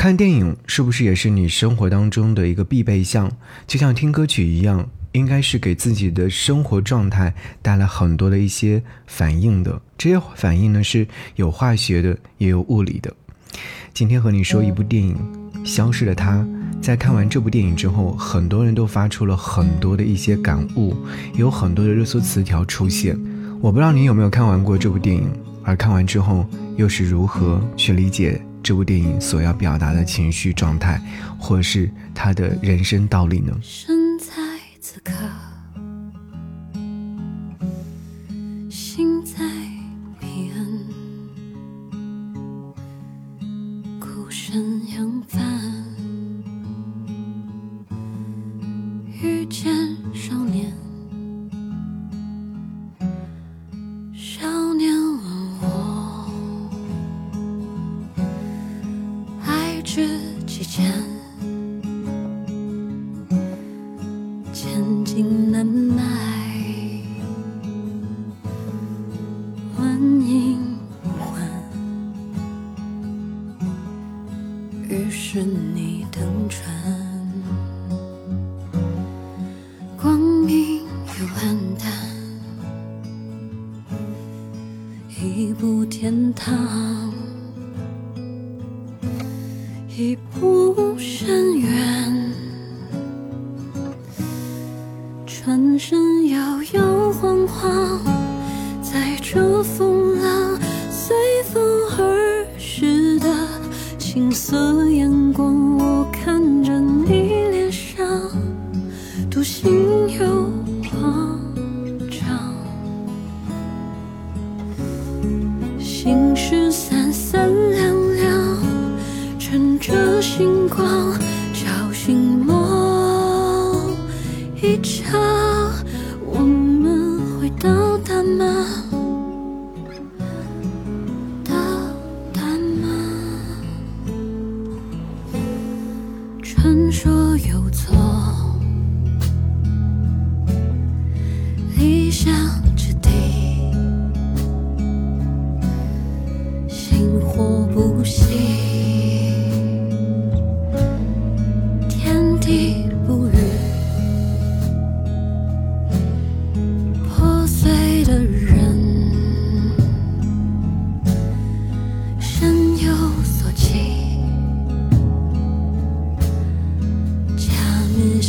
看电影是不是也是你生活当中的一个必备项？就像听歌曲一样，应该是给自己的生活状态带来很多的一些反应的。这些反应呢，是有化学的，也有物理的。今天和你说一部电影《消失的她》。在看完这部电影之后，很多人都发出了很多的一些感悟，有很多的热搜词条出现。我不知道你有没有看完过这部电影，而看完之后又是如何去理解这部电影所要表达的情绪状态，或是他的人生道理呢？是你登船，光明又暗淡，一步天堂，一步深渊，转身摇摇晃晃，在这风。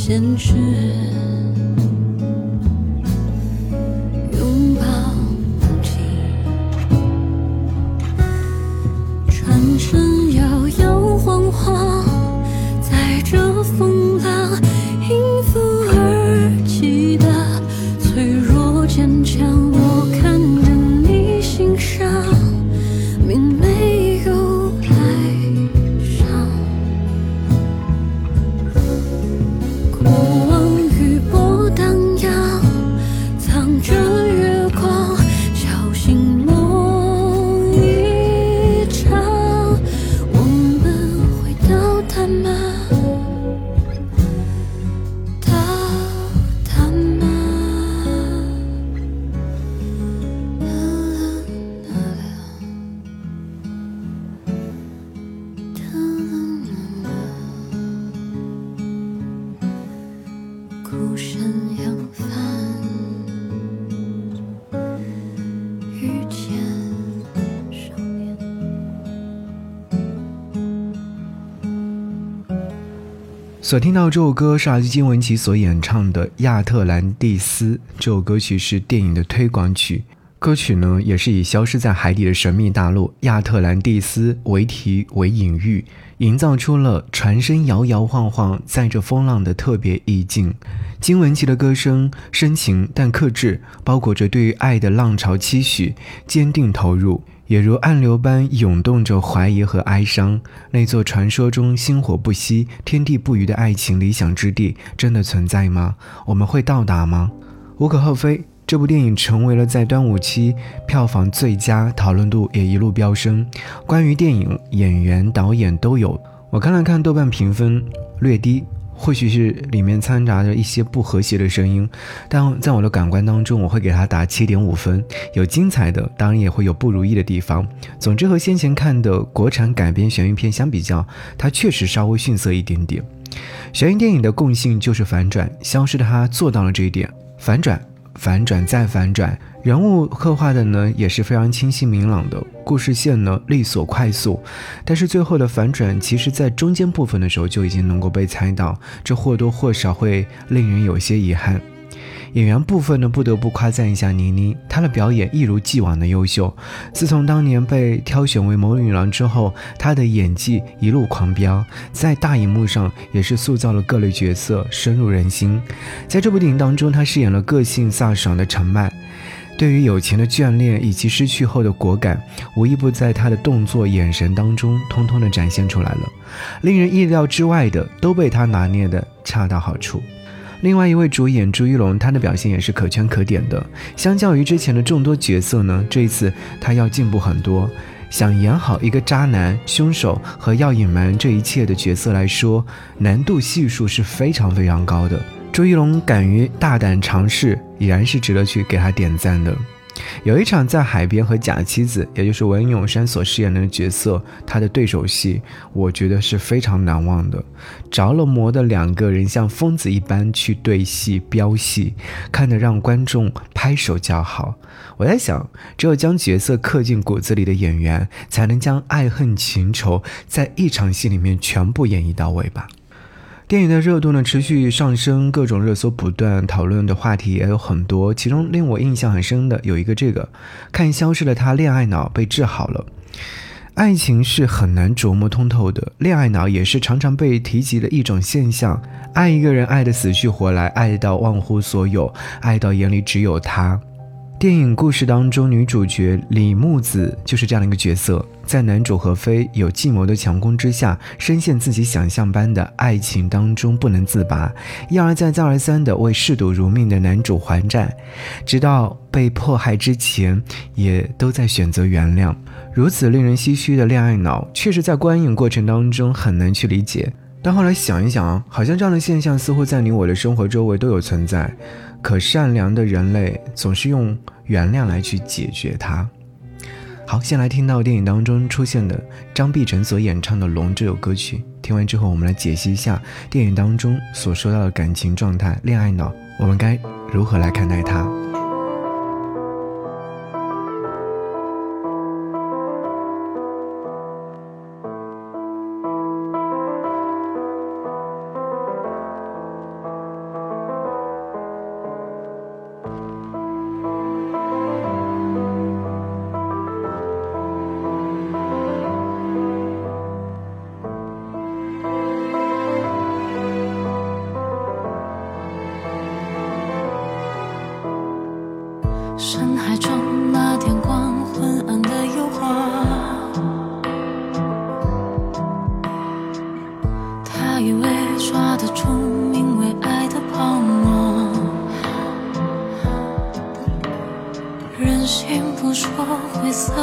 坚持拥抱自己转身摇摇晃晃在这风浪所听到这首歌是来自金文岐所演唱的《亚特兰蒂斯》。这首歌曲是电影的推广曲，歌曲呢也是以消失在海底的神秘大陆亚特兰蒂斯为题为隐喻，营造出了船身摇摇晃晃载着风浪的特别意境。金文岐的歌声深情但克制，包裹着对于爱的浪潮期许，坚定投入。也如暗流般涌动着怀疑和哀伤。那座传说中星火不息、天地不渝的爱情理想之地，真的存在吗？我们会到达吗？无可厚非，这部电影成为了在端午期票房最佳，讨论度也一路飙升。关于电影，演员、导演都有。我看了看豆瓣评分，略低。或许是里面掺杂着一些不和谐的声音，但在我的感官当中，我会给它打七点五分。有精彩的，当然也会有不如意的地方。总之和先前看的国产改编悬疑片相比较，它确实稍微逊色一点点。悬疑电影的共性就是反转，消失的他做到了这一点，反转。反转再反转，人物刻画的呢也是非常清晰明朗的，故事线呢利索快速，但是最后的反转，其实在中间部分的时候就已经能够被猜到，这或多或少会令人有些遗憾。演员部分呢，不得不夸赞一下倪妮，她的表演一如既往的优秀。自从当年被挑选为谋女郎之后，她的演技一路狂飙，在大荧幕上也是塑造了各类角色，深入人心。在这部电影当中，她饰演了个性飒爽的陈曼，对于友情的眷恋以及失去后的果敢，无一不在她的动作、眼神当中通通的展现出来了。令人意料之外的，都被她拿捏的恰到好处。另外一位主演朱一龙，他的表现也是可圈可点的。相较于之前的众多角色呢，这一次他要进步很多。想演好一个渣男、凶手和要隐瞒这一切的角色来说，难度系数是非常非常高的。朱一龙敢于大胆尝试，已然是值得去给他点赞的。有一场在海边和假妻子，也就是文咏珊所饰演的角色，他的对手戏，我觉得是非常难忘的。着了魔的两个人像疯子一般去对戏飙戏，看得让观众拍手叫好。我在想，只有将角色刻进骨子里的演员，才能将爱恨情仇在一场戏里面全部演绎到位吧。电影的热度呢持续上升，各种热搜不断，讨论的话题也有很多。其中令我印象很深的有一个，这个看消失的他，恋爱脑被治好了。爱情是很难琢磨通透的，恋爱脑也是常常被提及的一种现象。爱一个人，爱得死去活来，爱到忘乎所有，爱到眼里只有他。电影故事当中，女主角李木子就是这样的一个角色，在男主何飞有计谋的强攻之下，深陷自己想象般的爱情当中不能自拔，一而再再而三的为嗜赌如命的男主还债，直到被迫害之前，也都在选择原谅。如此令人唏嘘的恋爱脑，确实在观影过程当中很难去理解。但后来想一想，好像这样的现象似乎在你我的生活周围都有存在。可善良的人类总是用原谅来去解决它。好，先来听到电影当中出现的张碧晨所演唱的《龙》这首歌曲。听完之后，我们来解析一下电影当中所说到的感情状态、恋爱脑，我们该如何来看待它？以为抓得住名为爱的泡沫，人心不说灰色，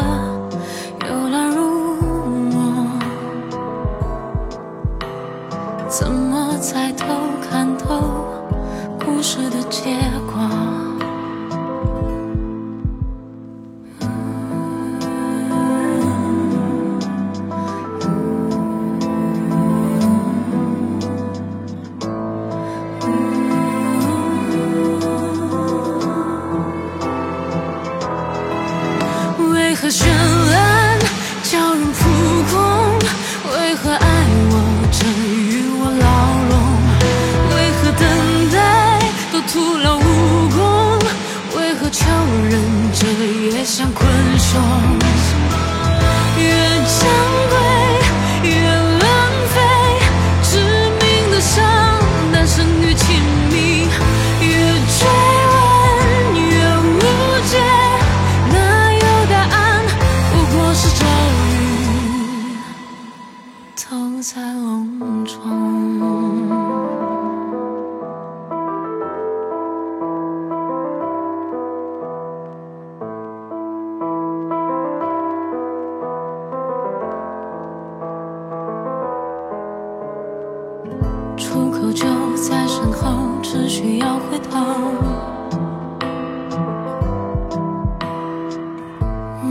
需要回头。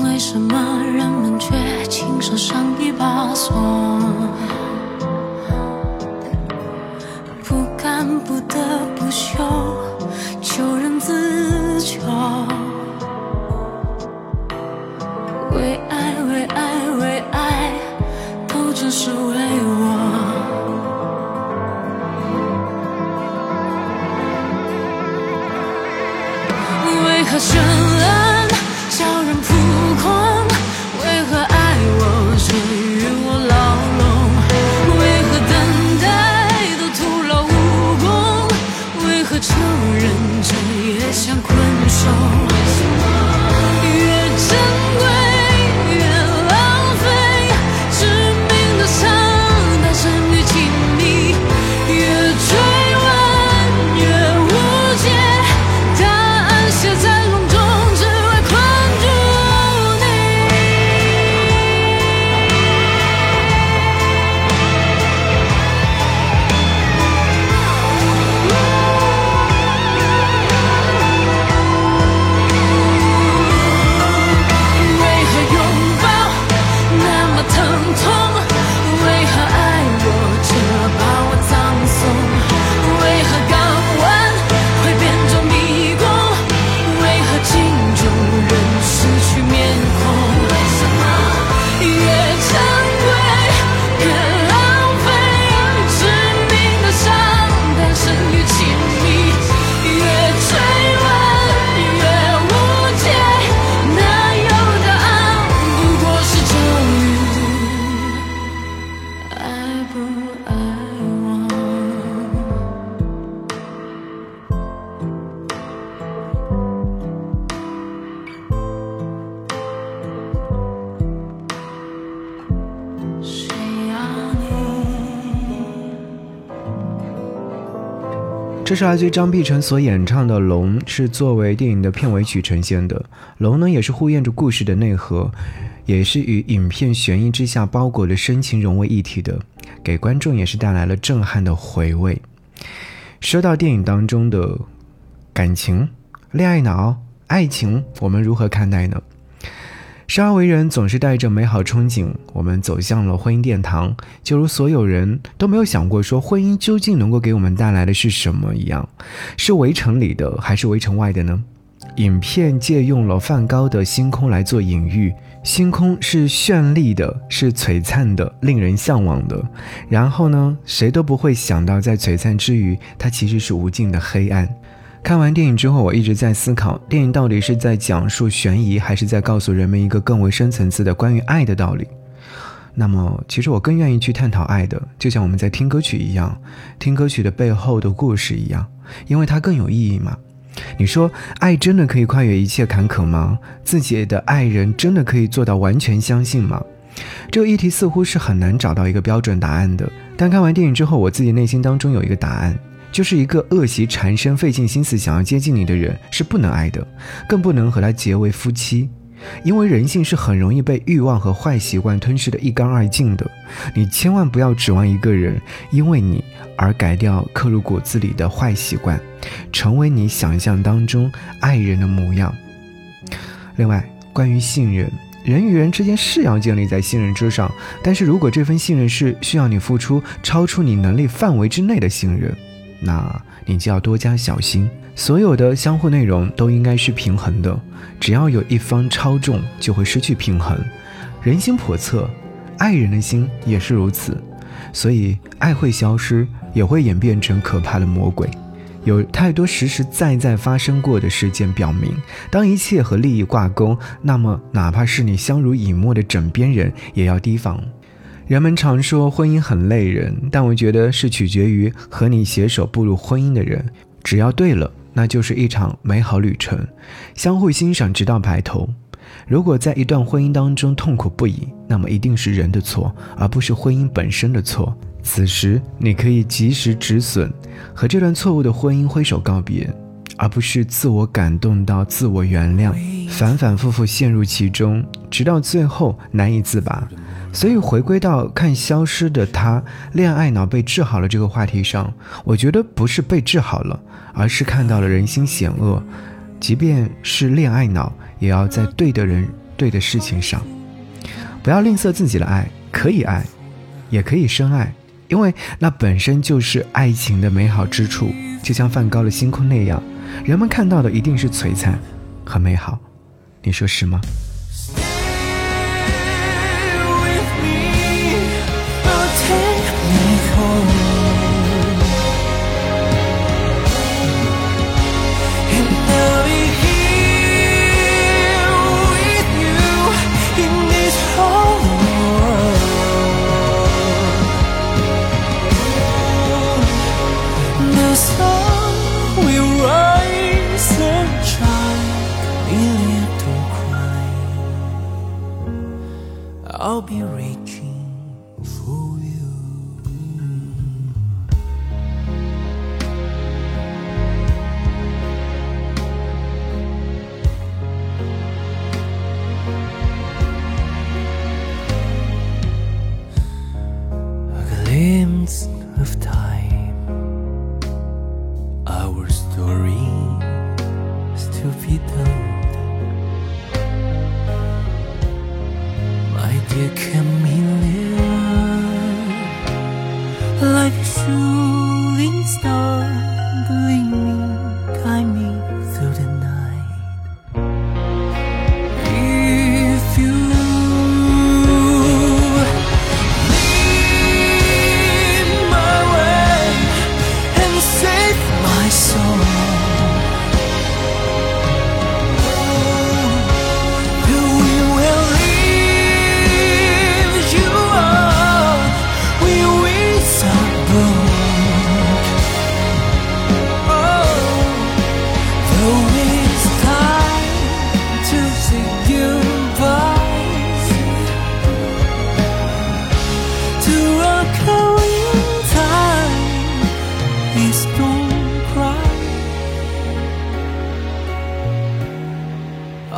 为什么人们却亲手上一把锁？不敢不得不休，求人自求。为爱，为爱，为爱，都只是为这是来自于张碧晨所演唱的《龙》，是作为电影的片尾曲呈现的。《龙》呢，也是呼应着故事的内核，也是与影片悬疑之下包裹的深情融为一体的，给观众也是带来了震撼的回味。说到电影当中的感情、恋爱脑、爱情，我们如何看待呢？生而为人，总是带着美好憧憬，我们走向了婚姻殿堂，就如所有人都没有想过说婚姻究竟能够给我们带来的是什么一样，是围城里的还是围城外的呢？影片借用了梵高的星空来做隐喻，星空是绚丽的，是璀璨的，令人向往的。然后呢，谁都不会想到，在璀璨之余，它其实是无尽的黑暗。看完电影之后，我一直在思考，电影到底是在讲述悬疑，还是在告诉人们一个更为深层次的关于爱的道理？那么，其实我更愿意去探讨爱的，就像我们在听歌曲一样，听歌曲的背后的故事一样，因为它更有意义嘛。你说，爱真的可以跨越一切坎坷吗？自己的爱人真的可以做到完全相信吗？这个议题似乎是很难找到一个标准答案的。但看完电影之后，我自己内心当中有一个答案。就是一个恶习缠身、费尽心思想要接近你的人是不能爱的，更不能和他结为夫妻，因为人性是很容易被欲望和坏习惯吞噬的一干二净的。你千万不要指望一个人因为你而改掉刻入骨子里的坏习惯，成为你想象当中爱人的模样。另外，关于信任。人与人之间是要建立在信任之上，但是如果这份信任是需要你付出超出你能力范围之内的信任，那你就要多加小心。所有的相互内容都应该是平衡的，只要有一方超重，就会失去平衡。人心叵测，爱人的心也是如此，所以爱会消失，也会演变成可怕的魔鬼。有太多实实在在发生过的事件表明，当一切和利益挂钩，那么哪怕是你相濡以沫的枕边人，也要提防。人们常说婚姻很累人，但我觉得是取决于和你携手步入婚姻的人。只要对了，那就是一场美好旅程，相互欣赏直到白头。如果在一段婚姻当中痛苦不已，那么一定是人的错，而不是婚姻本身的错。此时，你可以及时止损，和这段错误的婚姻挥手告别，而不是自我感动到自我原谅，反反复复陷入其中，直到最后难以自拔。所以回归到看消失的他恋爱脑被治好了这个话题上，我觉得不是被治好了，而是看到了人心险恶，即便是恋爱脑，也要在对的人、对的事情上，不要吝啬自己的爱，可以爱，也可以深爱，因为那本身就是爱情的美好之处，就像梵高的星空那样，人们看到的一定是璀璨和美好，你说是吗？world. The sun will rise and shine, cry. I'll be ready.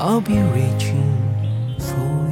I'll be reaching for